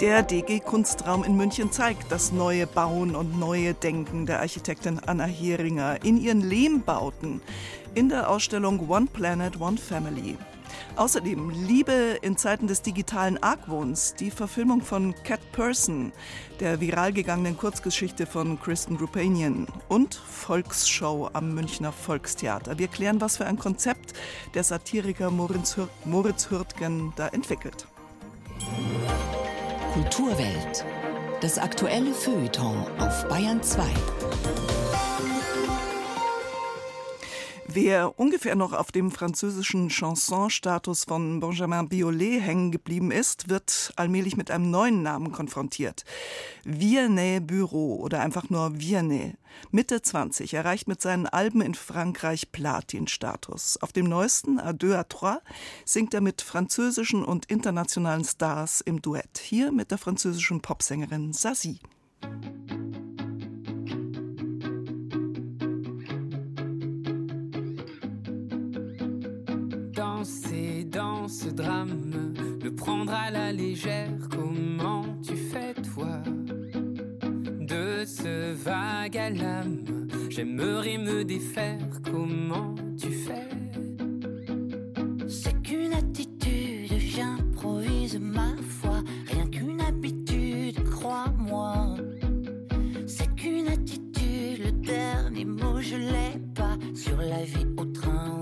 Der DG Kunstraum in München zeigt das neue Bauen und neue Denken der Architektin Anna Heringer in ihren Lehmbauten in der Ausstellung One Planet, One Family. Außerdem Liebe in Zeiten des digitalen Argwohns, die Verfilmung von Cat Person, der viral gegangenen Kurzgeschichte von Kristen Rupanian und Volksshow am Münchner Volkstheater. Wir klären, was für ein Konzept der Satiriker Moritz, Hür Moritz Hürtgen da entwickelt. Kulturwelt. Das aktuelle Feuilleton auf Bayern 2. Wer ungefähr noch auf dem französischen Chansonstatus von Benjamin Biolay hängen geblieben ist, wird allmählich mit einem neuen Namen konfrontiert. Vianney Bureau oder einfach nur Vianney. Mitte 20 erreicht mit seinen Alben in Frankreich Platin-Status. Auf dem neuesten A deux à trois singt er mit französischen und internationalen Stars im Duett. Hier mit der französischen Popsängerin Sazi. Drame, le prendre à la légère, comment tu fais toi De ce vague à l'âme, j'aimerais me défaire, comment tu fais? C'est qu'une attitude, j'improvise ma foi, rien qu'une habitude, crois-moi. C'est qu'une attitude, le dernier mot je l'ai pas. Sur la vie au train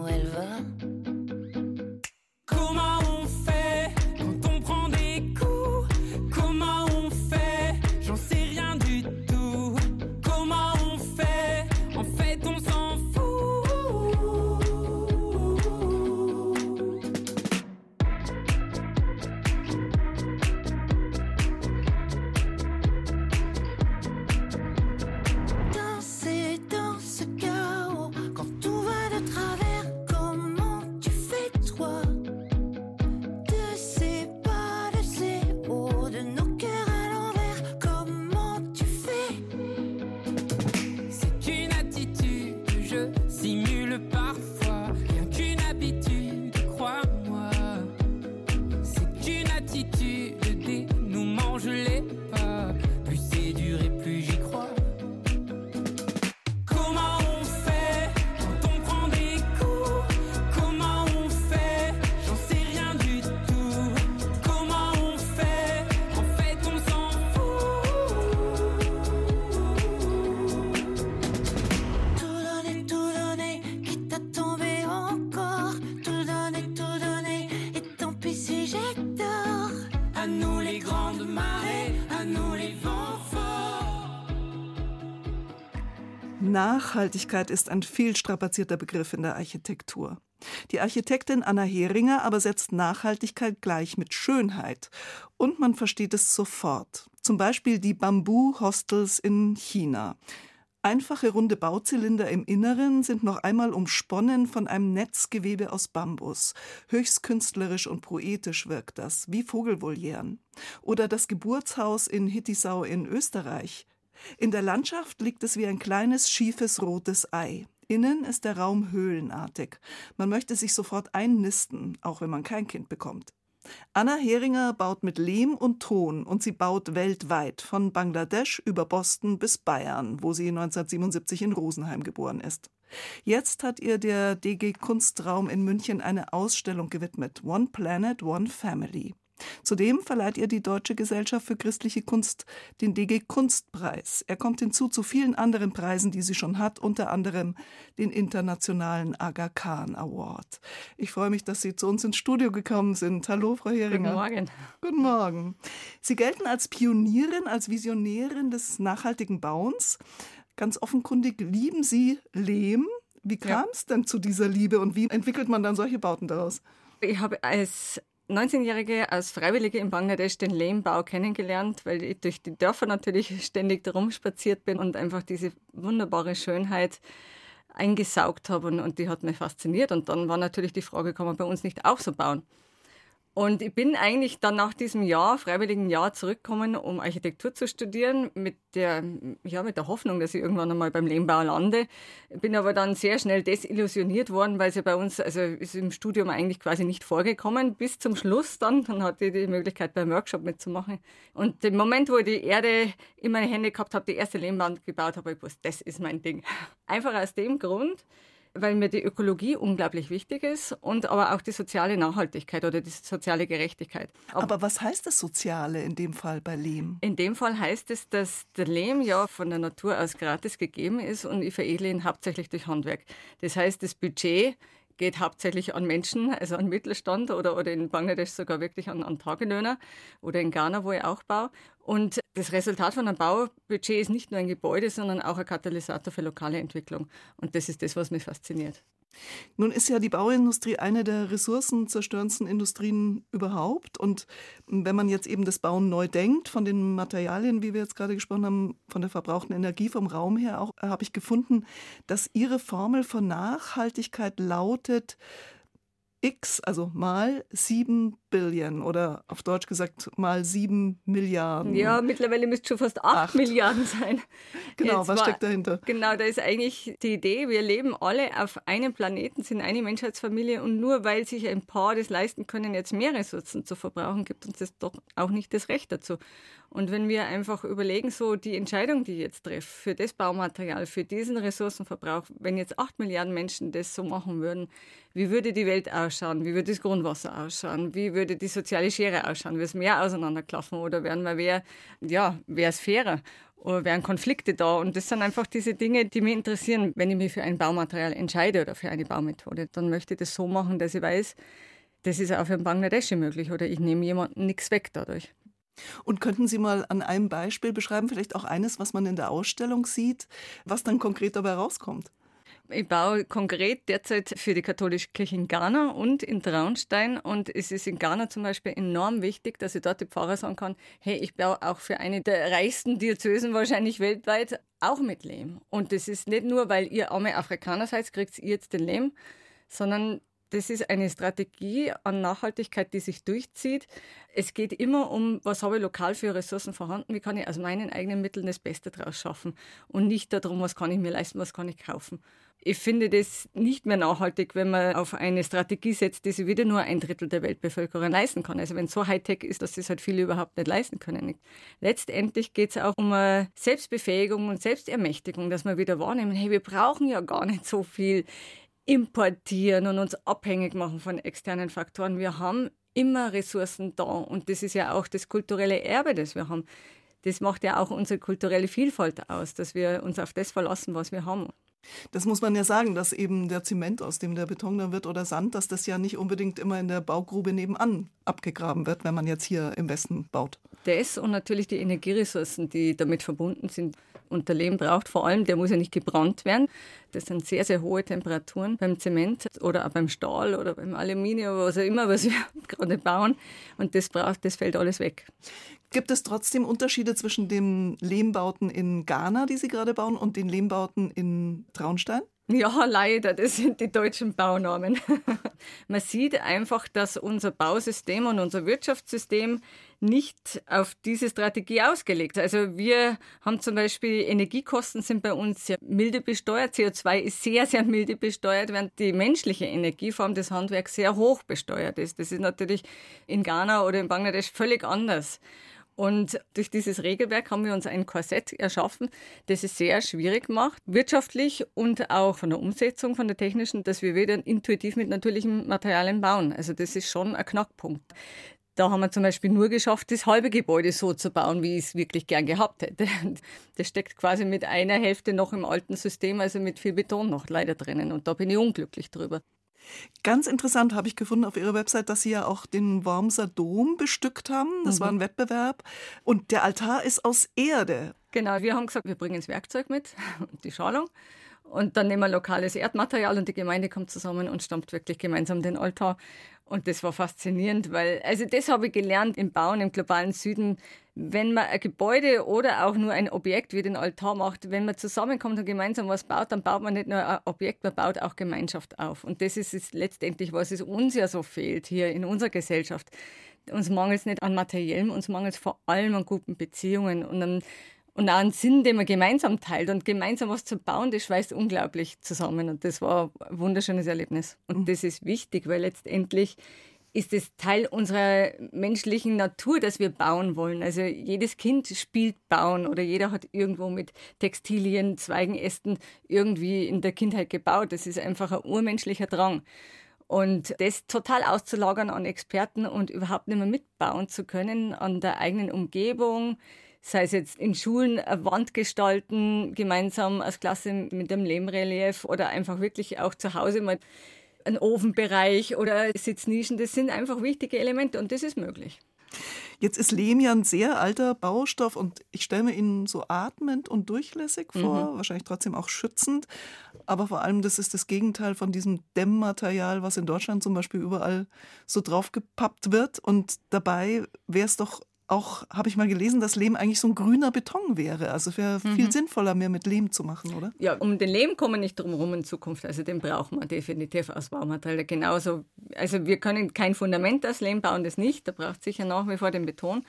Nachhaltigkeit ist ein viel strapazierter Begriff in der Architektur. Die Architektin Anna Heringer aber setzt Nachhaltigkeit gleich mit Schönheit. Und man versteht es sofort. Zum Beispiel die Bambu-Hostels in China. Einfache runde Bauzylinder im Inneren sind noch einmal umsponnen von einem Netzgewebe aus Bambus. Höchst künstlerisch und poetisch wirkt das, wie Vogelvolieren. Oder das Geburtshaus in Hittisau in Österreich. In der Landschaft liegt es wie ein kleines, schiefes, rotes Ei. Innen ist der Raum höhlenartig. Man möchte sich sofort einnisten, auch wenn man kein Kind bekommt. Anna Heringer baut mit Lehm und Ton und sie baut weltweit, von Bangladesch über Boston bis Bayern, wo sie 1977 in Rosenheim geboren ist. Jetzt hat ihr der DG Kunstraum in München eine Ausstellung gewidmet, One Planet, One Family. Zudem verleiht ihr die Deutsche Gesellschaft für christliche Kunst den DG Kunstpreis. Er kommt hinzu zu vielen anderen Preisen, die sie schon hat, unter anderem den internationalen Aga Khan Award. Ich freue mich, dass Sie zu uns ins Studio gekommen sind. Hallo, Frau Heringer. Guten Morgen. Guten Morgen. Sie gelten als Pionierin, als Visionärin des nachhaltigen Bauens. Ganz offenkundig lieben Sie Lehm. Wie kam es denn zu dieser Liebe und wie entwickelt man dann solche Bauten daraus? Ich habe als 19-Jährige als Freiwillige in Bangladesch den Lehmbau kennengelernt, weil ich durch die Dörfer natürlich ständig darum spaziert bin und einfach diese wunderbare Schönheit eingesaugt habe und, und die hat mich fasziniert. Und dann war natürlich die Frage, kann man bei uns nicht auch so bauen? Und ich bin eigentlich dann nach diesem Jahr, freiwilligen Jahr, zurückgekommen, um Architektur zu studieren, mit der, ja, mit der Hoffnung, dass ich irgendwann einmal beim Lehmbau lande. Bin aber dann sehr schnell desillusioniert worden, weil ja bei uns, also ist im Studium eigentlich quasi nicht vorgekommen, bis zum Schluss dann. Dann hatte ich die Möglichkeit, beim Workshop mitzumachen. Und im Moment, wo ich die Erde in meine Hände gehabt habe, die erste Lehmbahn gebaut habe, ich gewusst, das ist mein Ding. Einfach aus dem Grund, weil mir die Ökologie unglaublich wichtig ist und aber auch die soziale Nachhaltigkeit oder die soziale Gerechtigkeit. Aber, aber was heißt das Soziale in dem Fall bei Lehm? In dem Fall heißt es, dass der Lehm ja von der Natur aus gratis gegeben ist und ich veredle ihn hauptsächlich durch Handwerk. Das heißt, das Budget geht hauptsächlich an Menschen, also an Mittelstand oder, oder in Bangladesch sogar wirklich an, an Tagelöhner oder in Ghana, wo ich auch baue. Und das Resultat von einem Baubudget ist nicht nur ein Gebäude, sondern auch ein Katalysator für lokale Entwicklung. Und das ist das, was mich fasziniert. Nun ist ja die Bauindustrie eine der ressourcenzerstörendsten Industrien überhaupt. Und wenn man jetzt eben das Bauen neu denkt, von den Materialien, wie wir jetzt gerade gesprochen haben, von der verbrauchten Energie, vom Raum her auch, habe ich gefunden, dass Ihre Formel von Nachhaltigkeit lautet, X, also mal 7 Billion oder auf Deutsch gesagt mal 7 Milliarden. Ja, mittlerweile müsste schon fast 8, 8. Milliarden sein. Genau, Jetzt was war, steckt dahinter? Genau, da ist eigentlich die Idee, wir leben alle auf einem Planeten, sind eine Menschheitsfamilie und nur weil sich ein paar das leisten können, jetzt mehr Ressourcen zu verbrauchen, gibt uns das doch auch nicht das Recht dazu. Und wenn wir einfach überlegen, so die Entscheidung, die ich jetzt treffe, für das Baumaterial, für diesen Ressourcenverbrauch, wenn jetzt 8 Milliarden Menschen das so machen würden, wie würde die Welt ausschauen? Wie würde das Grundwasser ausschauen? Wie würde die soziale Schere ausschauen? Würde es mehr auseinanderklaffen oder wären wir wer, ja, wäre es fairer? Oder wären Konflikte da? Und das sind einfach diese Dinge, die mich interessieren. Wenn ich mich für ein Baumaterial entscheide oder für eine Baumethode, dann möchte ich das so machen, dass ich weiß, das ist auch für einen Bangladeschi möglich oder ich nehme jemandem nichts weg dadurch. Und könnten Sie mal an einem Beispiel beschreiben, vielleicht auch eines, was man in der Ausstellung sieht, was dann konkret dabei rauskommt? Ich baue konkret derzeit für die katholische Kirche in Ghana und in Traunstein. Und es ist in Ghana zum Beispiel enorm wichtig, dass ich dort die Pfarrer sagen kann, hey, ich baue auch für eine der reichsten Diözesen wahrscheinlich weltweit auch mit Lehm. Und das ist nicht nur, weil ihr arme Afrikaner seid, kriegt ihr jetzt den Lehm, sondern das ist eine Strategie an Nachhaltigkeit, die sich durchzieht. Es geht immer um, was habe ich lokal für Ressourcen vorhanden, wie kann ich aus meinen eigenen Mitteln das Beste daraus schaffen und nicht darum, was kann ich mir leisten, was kann ich kaufen. Ich finde das nicht mehr nachhaltig, wenn man auf eine Strategie setzt, die sich wieder nur ein Drittel der Weltbevölkerung leisten kann. Also wenn es so Hightech ist, dass das halt viele überhaupt nicht leisten können. Letztendlich geht es auch um eine Selbstbefähigung und Selbstermächtigung, dass wir wieder wahrnehmen, hey, wir brauchen ja gar nicht so viel importieren und uns abhängig machen von externen Faktoren. Wir haben immer Ressourcen da und das ist ja auch das kulturelle Erbe, das wir haben. Das macht ja auch unsere kulturelle Vielfalt aus, dass wir uns auf das verlassen, was wir haben. Das muss man ja sagen, dass eben der Zement, aus dem der Beton dann wird oder Sand, dass das ja nicht unbedingt immer in der Baugrube nebenan abgegraben wird, wenn man jetzt hier im Westen baut. Das und natürlich die Energieressourcen, die damit verbunden sind. Und der Lehm braucht vor allem, der muss ja nicht gebrannt werden. Das sind sehr, sehr hohe Temperaturen beim Zement oder auch beim Stahl oder beim Aluminium, was auch immer, was wir gerade bauen. Und das braucht, das fällt alles weg. Gibt es trotzdem Unterschiede zwischen den Lehmbauten in Ghana, die Sie gerade bauen, und den Lehmbauten in Traunstein? Ja, leider, das sind die deutschen Baunormen. Man sieht einfach, dass unser Bausystem und unser Wirtschaftssystem nicht auf diese Strategie ausgelegt. Also wir haben zum Beispiel Energiekosten sind bei uns sehr milde besteuert, CO2 ist sehr, sehr milde besteuert, während die menschliche Energieform des Handwerks sehr hoch besteuert ist. Das ist natürlich in Ghana oder in Bangladesch völlig anders. Und durch dieses Regelwerk haben wir uns ein Korsett erschaffen, das es sehr schwierig macht, wirtschaftlich und auch von der Umsetzung, von der technischen, dass wir wieder intuitiv mit natürlichen Materialien bauen. Also das ist schon ein Knackpunkt. Da haben wir zum Beispiel nur geschafft, das halbe Gebäude so zu bauen, wie ich es wirklich gern gehabt hätte. Das steckt quasi mit einer Hälfte noch im alten System, also mit viel Beton noch leider drinnen. Und da bin ich unglücklich drüber. Ganz interessant habe ich gefunden auf Ihrer Website, dass Sie ja auch den Wormser Dom bestückt haben. Das mhm. war ein Wettbewerb. Und der Altar ist aus Erde. Genau, wir haben gesagt, wir bringen das Werkzeug mit, die Schalung. Und dann nehmen wir lokales Erdmaterial und die Gemeinde kommt zusammen und stammt wirklich gemeinsam den Altar. Und das war faszinierend, weil, also das habe ich gelernt im Bauen im globalen Süden. Wenn man ein Gebäude oder auch nur ein Objekt wie den Altar macht, wenn man zusammenkommt und gemeinsam was baut, dann baut man nicht nur ein Objekt, man baut auch Gemeinschaft auf. Und das ist es letztendlich, was es uns ja so fehlt hier in unserer Gesellschaft. Uns mangelt es nicht an Materiellem, uns mangelt es vor allem an guten Beziehungen und an und auch einen Sinn, den man gemeinsam teilt. Und gemeinsam was zu bauen, das schweißt unglaublich zusammen. Und das war ein wunderschönes Erlebnis. Und mhm. das ist wichtig, weil letztendlich ist es Teil unserer menschlichen Natur, dass wir bauen wollen. Also jedes Kind spielt bauen oder jeder hat irgendwo mit Textilien, Zweigen, Ästen irgendwie in der Kindheit gebaut. Das ist einfach ein urmenschlicher Drang. Und das total auszulagern an Experten und überhaupt nicht mehr mitbauen zu können an der eigenen Umgebung, sei es jetzt in Schulen eine Wand gestalten, gemeinsam als Klasse mit dem Lehmrelief oder einfach wirklich auch zu Hause mal einen Ofenbereich oder Sitznischen, das sind einfach wichtige Elemente und das ist möglich. Jetzt ist Lehm ja ein sehr alter Baustoff und ich stelle mir ihn so atmend und durchlässig vor, mhm. wahrscheinlich trotzdem auch schützend. Aber vor allem, das ist das Gegenteil von diesem Dämmmaterial, was in Deutschland zum Beispiel überall so draufgepappt wird. Und dabei wäre es doch auch, habe ich mal gelesen, dass Lehm eigentlich so ein grüner Beton wäre. Also wäre mhm. viel sinnvoller, mehr mit Lehm zu machen, oder? Ja, um den Lehm kommen wir nicht drum herum in Zukunft. Also den brauchen wir definitiv als Baumaterial. Genauso, also wir können kein Fundament aus Lehm bauen, das nicht. Da braucht sicher nach wie vor den Beton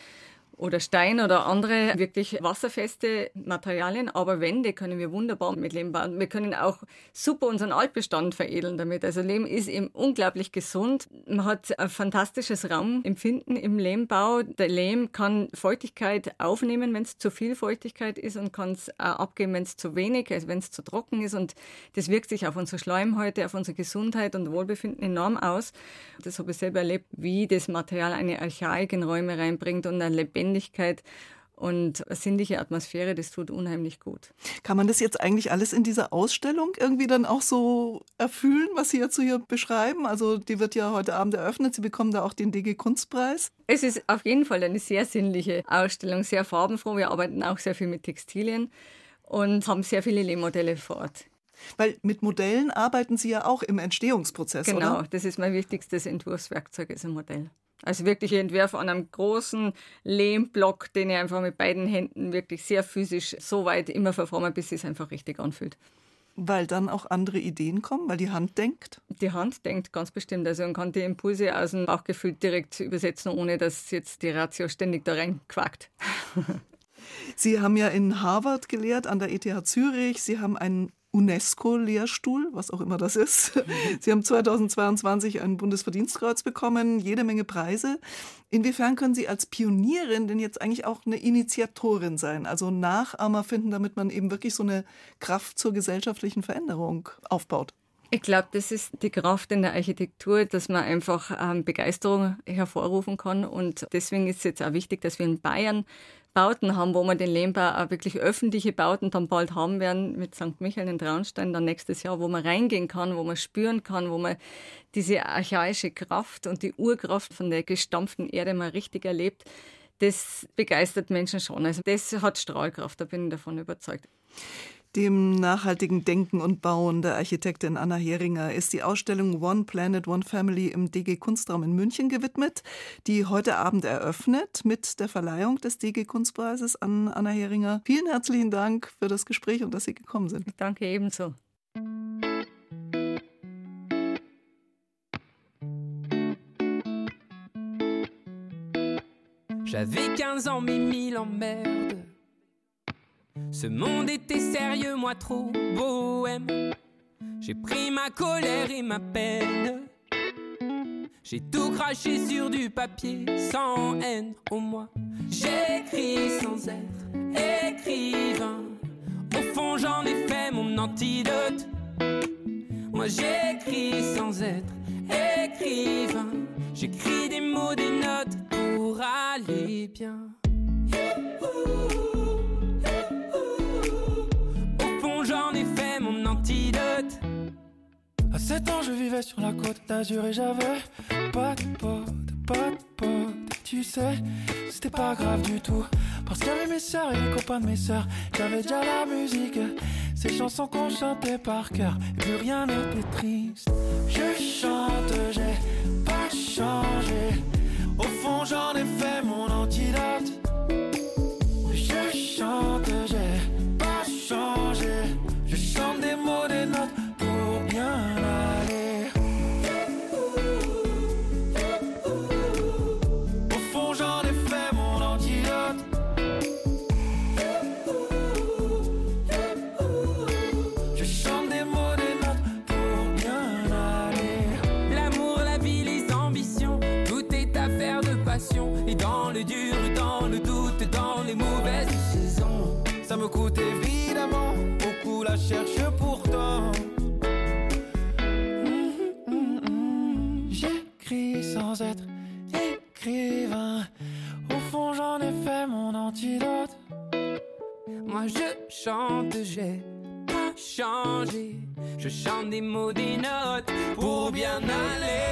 oder Stein oder andere wirklich wasserfeste Materialien. Aber Wände können wir wunderbar mit Lehm bauen. Wir können auch super unseren Altbestand veredeln damit. Also Lehm ist eben unglaublich gesund. Man hat ein fantastisches Raumempfinden im Lehmbau. Der Lehm kann Feuchtigkeit aufnehmen, wenn es zu viel Feuchtigkeit ist und kann es abgeben, wenn es zu wenig, also wenn es zu trocken ist. Und das wirkt sich auf unsere Schleimhäute, auf unsere Gesundheit und Wohlbefinden enorm aus. Das habe ich selber erlebt, wie das Material eine Archaik in Räume reinbringt und eine lebendige Lebendigkeit und sinnliche Atmosphäre, das tut unheimlich gut. Kann man das jetzt eigentlich alles in dieser Ausstellung irgendwie dann auch so erfüllen, was Sie jetzt hier beschreiben? Also die wird ja heute Abend eröffnet, Sie bekommen da auch den DG Kunstpreis. Es ist auf jeden Fall eine sehr sinnliche Ausstellung, sehr farbenfroh. Wir arbeiten auch sehr viel mit Textilien und haben sehr viele Lehmmodelle vor Ort. Weil mit Modellen arbeiten Sie ja auch im Entstehungsprozess, genau, oder? das ist mein wichtigstes Entwurfswerkzeug, ist ein Modell. Also wirklich ich entwerfe an einem großen Lehmblock, den ich einfach mit beiden Händen wirklich sehr physisch so weit immer verforme, bis es einfach richtig anfühlt. Weil dann auch andere Ideen kommen, weil die Hand denkt? Die Hand denkt ganz bestimmt. Also man kann die Impulse aus dem Bauchgefühl direkt übersetzen, ohne dass jetzt die Ratio ständig da rein quackt. Sie haben ja in Harvard gelehrt, an der ETH Zürich. Sie haben einen UNESCO-Lehrstuhl, was auch immer das ist. Sie haben 2022 ein Bundesverdienstkreuz bekommen, jede Menge Preise. Inwiefern können Sie als Pionierin denn jetzt eigentlich auch eine Initiatorin sein, also Nachahmer finden, damit man eben wirklich so eine Kraft zur gesellschaftlichen Veränderung aufbaut? Ich glaube, das ist die Kraft in der Architektur, dass man einfach ähm, Begeisterung hervorrufen kann. Und deswegen ist es jetzt auch wichtig, dass wir in Bayern Bauten haben, wo wir den Lehmbau auch wirklich öffentliche Bauten dann bald haben werden mit St. Michael in Traunstein dann nächstes Jahr, wo man reingehen kann, wo man spüren kann, wo man diese archaische Kraft und die Urkraft von der gestampften Erde mal richtig erlebt. Das begeistert Menschen schon. Also das hat Strahlkraft, da bin ich davon überzeugt. Dem nachhaltigen Denken und Bauen der Architektin Anna Heringer ist die Ausstellung One Planet, One Family im DG Kunstraum in München gewidmet, die heute Abend eröffnet mit der Verleihung des DG Kunstpreises an Anna Heringer. Vielen herzlichen Dank für das Gespräch und dass Sie gekommen sind. Danke ebenso. J'avais 15 ans, mais mille emmerdes. Ce monde était sérieux, moi trop bohème. J'ai pris ma colère et ma peine. J'ai tout craché sur du papier sans haine au moins. J'écris sans être écrivain. Au fond, j'en ai fait mon antidote. Moi, j'écris sans être écrivain. J'écris des mots, des notes pour aller bien. À 7 ans, je vivais sur la côte d'Azur et j'avais pas de pote, pas de pote. Tu sais, c'était pas grave du tout. Parce qu'il y avait mes soeurs et les copains de mes soeurs. J'avais déjà la musique. Ces chansons qu'on chantait par cœur, et plus rien n'était triste. Je chante, j'ai pas changé. Au fond, j'en ai les mauvaises saisons. Ça me coûte évidemment beaucoup la cherche pourtant. Mhm, mhm, mhm. J'écris sans être écrivain. Au fond, j'en ai fait mon antidote. Moi je chante, j'ai pas changé. Je chante des mots, des notes pour bien aller.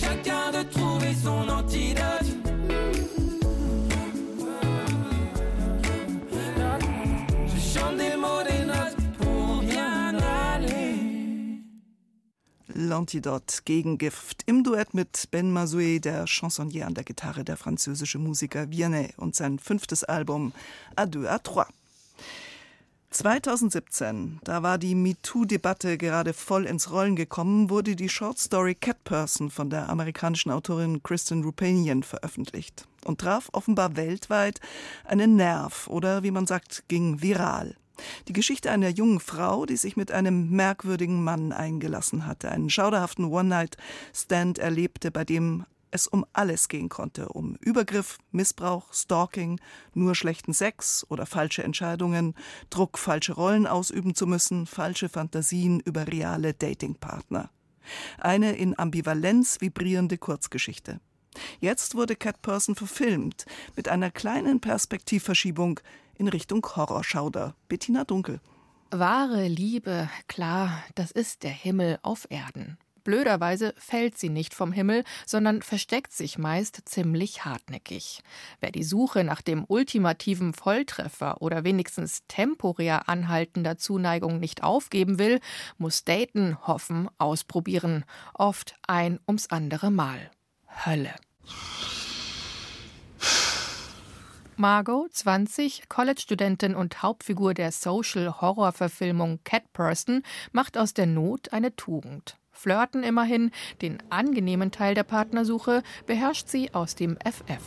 Chacun de trouver son antidote. Je chante des mots, des notes pour bien aller. L'Antidote Gegengift im Duett mit Ben Mazoué, der Chansonnier an der Gitarre, der französische Musiker Vianney und sein fünftes Album deux à trois. 2017, da war die MeToo-Debatte gerade voll ins Rollen gekommen, wurde die Shortstory Cat Person von der amerikanischen Autorin Kristen Rupanian veröffentlicht und traf offenbar weltweit einen Nerv oder wie man sagt, ging viral. Die Geschichte einer jungen Frau, die sich mit einem merkwürdigen Mann eingelassen hatte, einen schauderhaften One-Night-Stand erlebte, bei dem es um alles gehen konnte, um Übergriff, Missbrauch, Stalking, nur schlechten Sex oder falsche Entscheidungen, Druck, falsche Rollen ausüben zu müssen, falsche Fantasien über reale Datingpartner. Eine in Ambivalenz vibrierende Kurzgeschichte. Jetzt wurde Cat Person verfilmt, mit einer kleinen Perspektivverschiebung in Richtung Horrorschauder. Bettina Dunkel. Wahre Liebe, klar, das ist der Himmel auf Erden. Blöderweise fällt sie nicht vom Himmel, sondern versteckt sich meist ziemlich hartnäckig. Wer die Suche nach dem ultimativen Volltreffer oder wenigstens temporär anhaltender Zuneigung nicht aufgeben will, muss daten, hoffen, ausprobieren. Oft ein ums andere Mal. Hölle. Margot, 20, College-Studentin und Hauptfigur der Social-Horror-Verfilmung Cat Person, macht aus der Not eine Tugend. Flirten immerhin, den angenehmen Teil der Partnersuche beherrscht sie aus dem FF.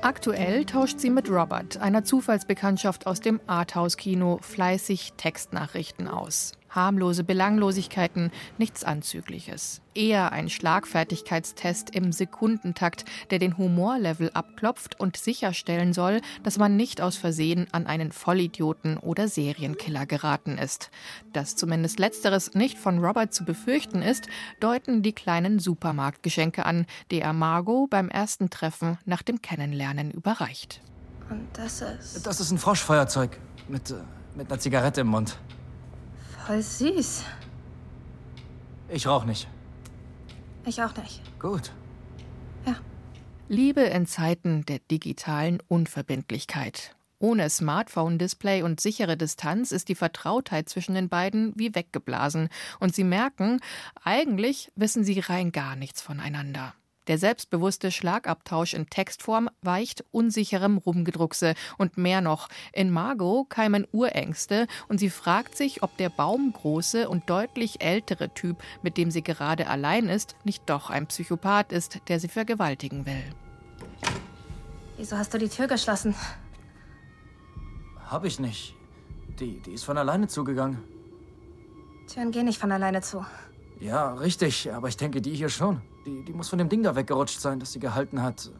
Aktuell tauscht sie mit Robert, einer Zufallsbekanntschaft aus dem Arthouse-Kino, fleißig Textnachrichten aus. Harmlose Belanglosigkeiten, nichts Anzügliches. Eher ein Schlagfertigkeitstest im Sekundentakt, der den Humorlevel abklopft und sicherstellen soll, dass man nicht aus Versehen an einen Vollidioten oder Serienkiller geraten ist. Dass zumindest letzteres nicht von Robert zu befürchten ist, deuten die kleinen Supermarktgeschenke an, die er Margot beim ersten Treffen nach dem Kennenlernen überreicht. Und das ist Das ist ein Froschfeuerzeug mit, äh, mit einer Zigarette im Mund. Voll süß. Ich rauch nicht. Ich auch nicht. Gut. Liebe in Zeiten der digitalen Unverbindlichkeit. Ohne Smartphone-Display und sichere Distanz ist die Vertrautheit zwischen den beiden wie weggeblasen. Und sie merken, eigentlich wissen sie rein gar nichts voneinander. Der selbstbewusste Schlagabtausch in Textform weicht unsicherem Rumgedruckse. Und mehr noch, in Margot keimen Urängste und sie fragt sich, ob der baumgroße und deutlich ältere Typ, mit dem sie gerade allein ist, nicht doch ein Psychopath ist, der sie vergewaltigen will. Wieso hast du die Tür geschlossen? Hab ich nicht. Die, die ist von alleine zugegangen. Türen gehen nicht von alleine zu. Ja, richtig, aber ich denke, die hier schon. Die, die muss von dem Ding da weggerutscht sein, das sie gehalten hat.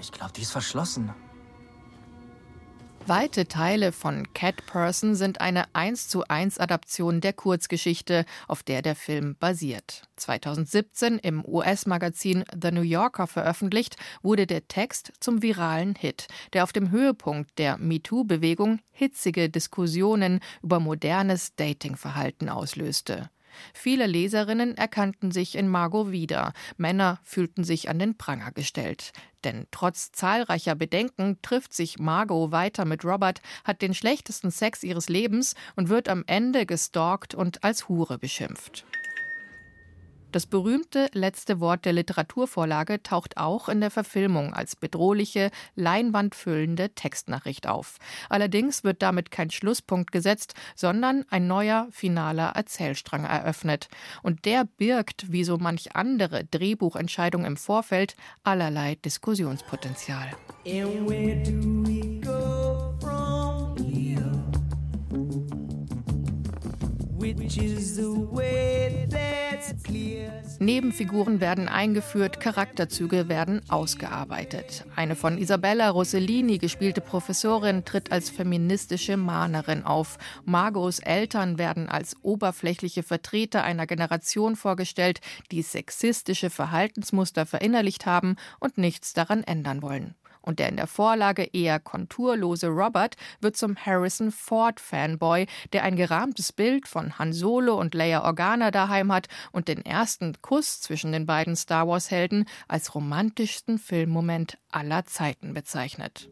Ich glaube, die ist verschlossen. Weite Teile von Cat Person sind eine 1 zu 1 Adaption der Kurzgeschichte, auf der der Film basiert. 2017 im US-Magazin The New Yorker veröffentlicht, wurde der Text zum viralen Hit, der auf dem Höhepunkt der MeToo-Bewegung hitzige Diskussionen über modernes Datingverhalten auslöste. Viele Leserinnen erkannten sich in Margot wieder, Männer fühlten sich an den Pranger gestellt. Denn trotz zahlreicher Bedenken trifft sich Margot weiter mit Robert, hat den schlechtesten Sex ihres Lebens und wird am Ende gestalkt und als Hure beschimpft. Das berühmte letzte Wort der Literaturvorlage taucht auch in der Verfilmung als bedrohliche, leinwandfüllende Textnachricht auf. Allerdings wird damit kein Schlusspunkt gesetzt, sondern ein neuer, finaler Erzählstrang eröffnet. Und der birgt, wie so manch andere Drehbuchentscheidung im Vorfeld, allerlei Diskussionspotenzial. Which is the way clear. Nebenfiguren werden eingeführt, Charakterzüge werden ausgearbeitet. Eine von Isabella Rossellini gespielte Professorin tritt als feministische Mahnerin auf. Margos Eltern werden als oberflächliche Vertreter einer Generation vorgestellt, die sexistische Verhaltensmuster verinnerlicht haben und nichts daran ändern wollen und der in der Vorlage eher konturlose Robert wird zum Harrison Ford Fanboy, der ein gerahmtes Bild von Han Solo und Leia Organa daheim hat und den ersten Kuss zwischen den beiden Star Wars Helden als romantischsten Filmmoment aller Zeiten bezeichnet.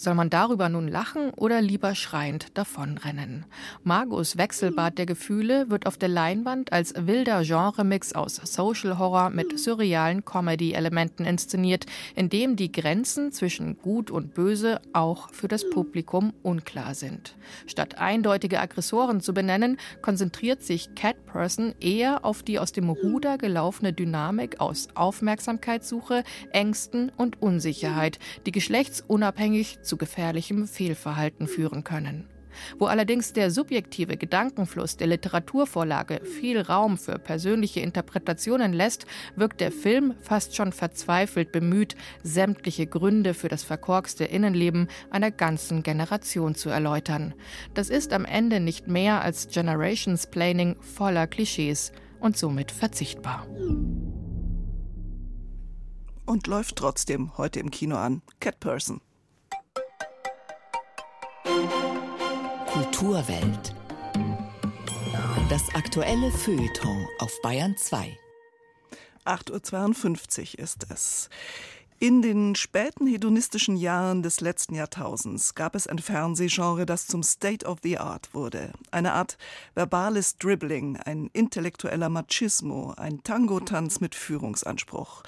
Soll man darüber nun lachen oder lieber schreiend davonrennen? Margos Wechselbad der Gefühle wird auf der Leinwand als wilder Genremix aus Social Horror mit surrealen Comedy-Elementen inszeniert, in dem die Grenzen zwischen Gut und Böse auch für das Publikum unklar sind. Statt eindeutige Aggressoren zu benennen, konzentriert sich Cat Person eher auf die aus dem Ruder gelaufene Dynamik aus Aufmerksamkeitssuche, Ängsten und Unsicherheit, die geschlechtsunabhängig zu gefährlichem Fehlverhalten führen können. Wo allerdings der subjektive Gedankenfluss der Literaturvorlage viel Raum für persönliche Interpretationen lässt, wirkt der Film fast schon verzweifelt bemüht, sämtliche Gründe für das verkorkste Innenleben einer ganzen Generation zu erläutern. Das ist am Ende nicht mehr als Generations Planning voller Klischees und somit verzichtbar. Und läuft trotzdem heute im Kino an. Cat Person. Kulturwelt. Das aktuelle Feuilleton auf Bayern 2. 8.52 Uhr ist es. In den späten hedonistischen Jahren des letzten Jahrtausends gab es ein Fernsehgenre, das zum State of the Art wurde. Eine Art verbales Dribbling, ein intellektueller Machismo, ein Tango-Tanz mit Führungsanspruch.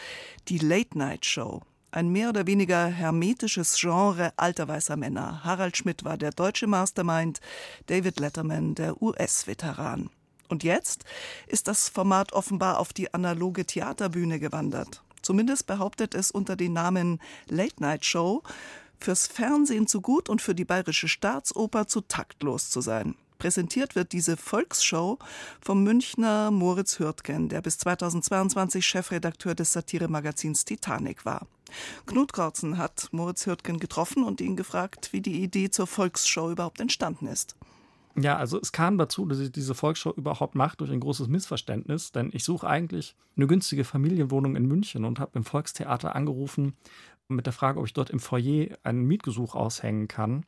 Die Late-Night-Show. Ein mehr oder weniger hermetisches Genre alter weißer Männer. Harald Schmidt war der deutsche Mastermind, David Letterman der US-Veteran. Und jetzt ist das Format offenbar auf die analoge Theaterbühne gewandert. Zumindest behauptet es unter dem Namen Late Night Show, fürs Fernsehen zu gut und für die Bayerische Staatsoper zu taktlos zu sein. Präsentiert wird diese Volksshow vom Münchner Moritz Hürtgen, der bis 2022 Chefredakteur des Satiremagazins Titanic war. Knut Korzen hat Moritz Hürtgen getroffen und ihn gefragt, wie die Idee zur Volksshow überhaupt entstanden ist. Ja, also es kam dazu, dass ich diese Volksshow überhaupt mache durch ein großes Missverständnis, denn ich suche eigentlich eine günstige Familienwohnung in München und habe im Volkstheater angerufen mit der Frage, ob ich dort im Foyer einen Mietgesuch aushängen kann.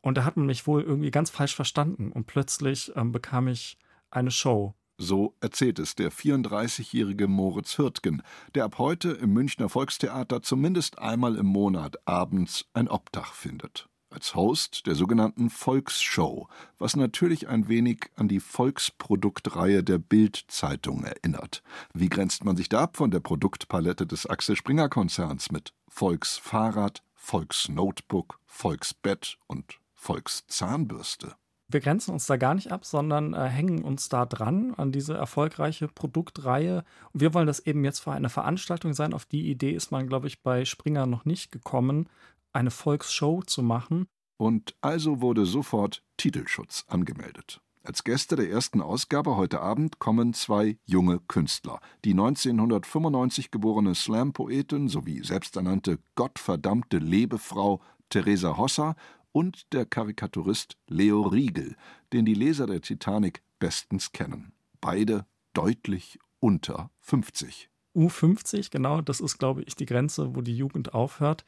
Und da hat man mich wohl irgendwie ganz falsch verstanden und plötzlich ähm, bekam ich eine Show. So erzählt es der 34-jährige Moritz Hürtgen, der ab heute im Münchner Volkstheater zumindest einmal im Monat abends ein Obdach findet. Als Host der sogenannten Volksshow, was natürlich ein wenig an die Volksproduktreihe der Bild-Zeitung erinnert. Wie grenzt man sich da ab von der Produktpalette des Axel Springer Konzerns mit Volksfahrrad, Volksnotebook, Volksbett und Volkszahnbürste? Wir grenzen uns da gar nicht ab, sondern äh, hängen uns da dran an diese erfolgreiche Produktreihe. Und wir wollen das eben jetzt für eine Veranstaltung sein. Auf die Idee ist man, glaube ich, bei Springer noch nicht gekommen, eine Volksshow zu machen. Und also wurde sofort Titelschutz angemeldet. Als Gäste der ersten Ausgabe heute Abend kommen zwei junge Künstler. Die 1995 geborene Slam-Poetin sowie selbsternannte gottverdammte Lebefrau Theresa Hossa und der Karikaturist Leo Riegel, den die Leser der Titanic bestens kennen. Beide deutlich unter 50. U50, genau, das ist, glaube ich, die Grenze, wo die Jugend aufhört.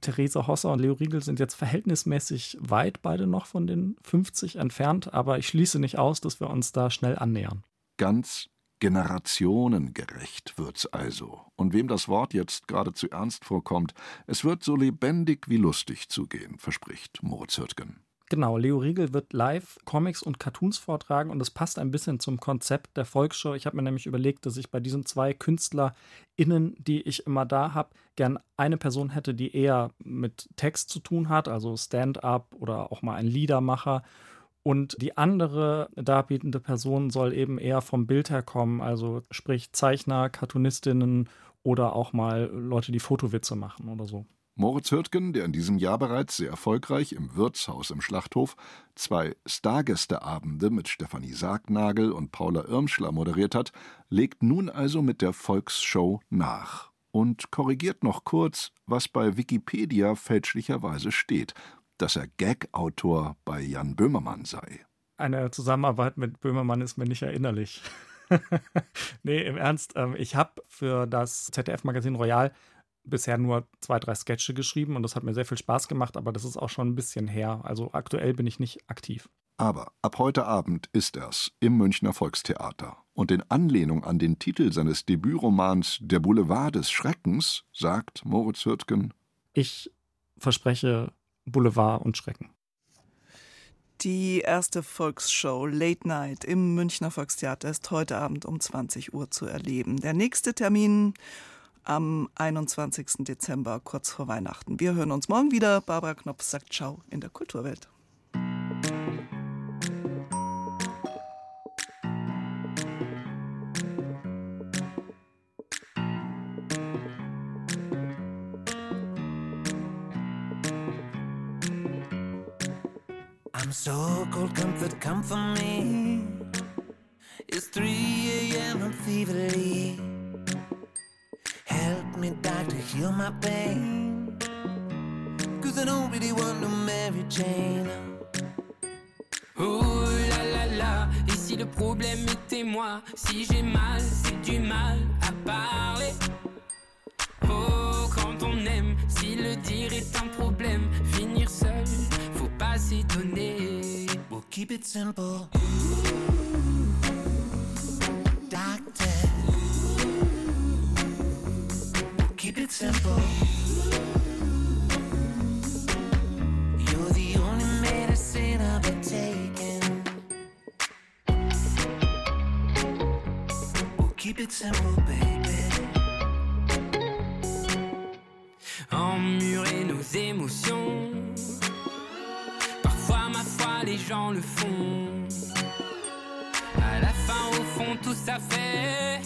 Theresa Hosser und Leo Riegel sind jetzt verhältnismäßig weit beide noch von den 50 entfernt, aber ich schließe nicht aus, dass wir uns da schnell annähern. Ganz generationengerecht wird's also. Und wem das Wort jetzt geradezu ernst vorkommt, es wird so lebendig wie lustig zugehen, verspricht Moritz Hürtgen. Genau, Leo Riegel wird live Comics und Cartoons vortragen und das passt ein bisschen zum Konzept der Volksshow. Ich habe mir nämlich überlegt, dass ich bei diesen zwei KünstlerInnen, die ich immer da habe, gern eine Person hätte, die eher mit Text zu tun hat, also Stand-up oder auch mal ein Liedermacher. Und die andere darbietende Person soll eben eher vom Bild her kommen, also sprich Zeichner, Cartoonistinnen oder auch mal Leute, die Fotowitze machen oder so. Moritz Hürtgen, der in diesem Jahr bereits sehr erfolgreich im Wirtshaus im Schlachthof zwei Stargästeabende mit Stefanie Sargnagel und Paula Irmschler moderiert hat, legt nun also mit der Volksshow nach und korrigiert noch kurz, was bei Wikipedia fälschlicherweise steht, dass er Gag-Autor bei Jan Böhmermann sei. Eine Zusammenarbeit mit Böhmermann ist mir nicht erinnerlich. nee, im Ernst, ähm, ich habe für das ZDF-Magazin Royal bisher nur zwei, drei Sketche geschrieben und das hat mir sehr viel Spaß gemacht, aber das ist auch schon ein bisschen her. Also aktuell bin ich nicht aktiv. Aber ab heute Abend ist er's im Münchner Volkstheater. Und in Anlehnung an den Titel seines Debütromans Der Boulevard des Schreckens sagt Moritz Hürtgen: Ich verspreche Boulevard und Schrecken. Die erste Volksshow Late Night im Münchner Volkstheater ist heute Abend um 20 Uhr zu erleben. Der nächste Termin am 21. Dezember, kurz vor Weihnachten. Wir hören uns morgen wieder. Barbara Knopf sagt Ciao in der Kulturwelt. So cold, comfort, come for me. It's 3 a.m. I'm feverly. Help me, doctor, heal my pain. Cause I don't really want to marry Jane. Oh là là là, et si le problème était moi Si j'ai mal, c'est du mal à parler Oh, quand on aime, si le dire est un problème Finir seul, pas s'étonner We'll keep it simple. Doctor. We'll keep it simple. You're the only medicine I've been taking. We'll keep it simple, baby. Emmurer nos émotions les gens le font. À la fin, au fond, tout ça fait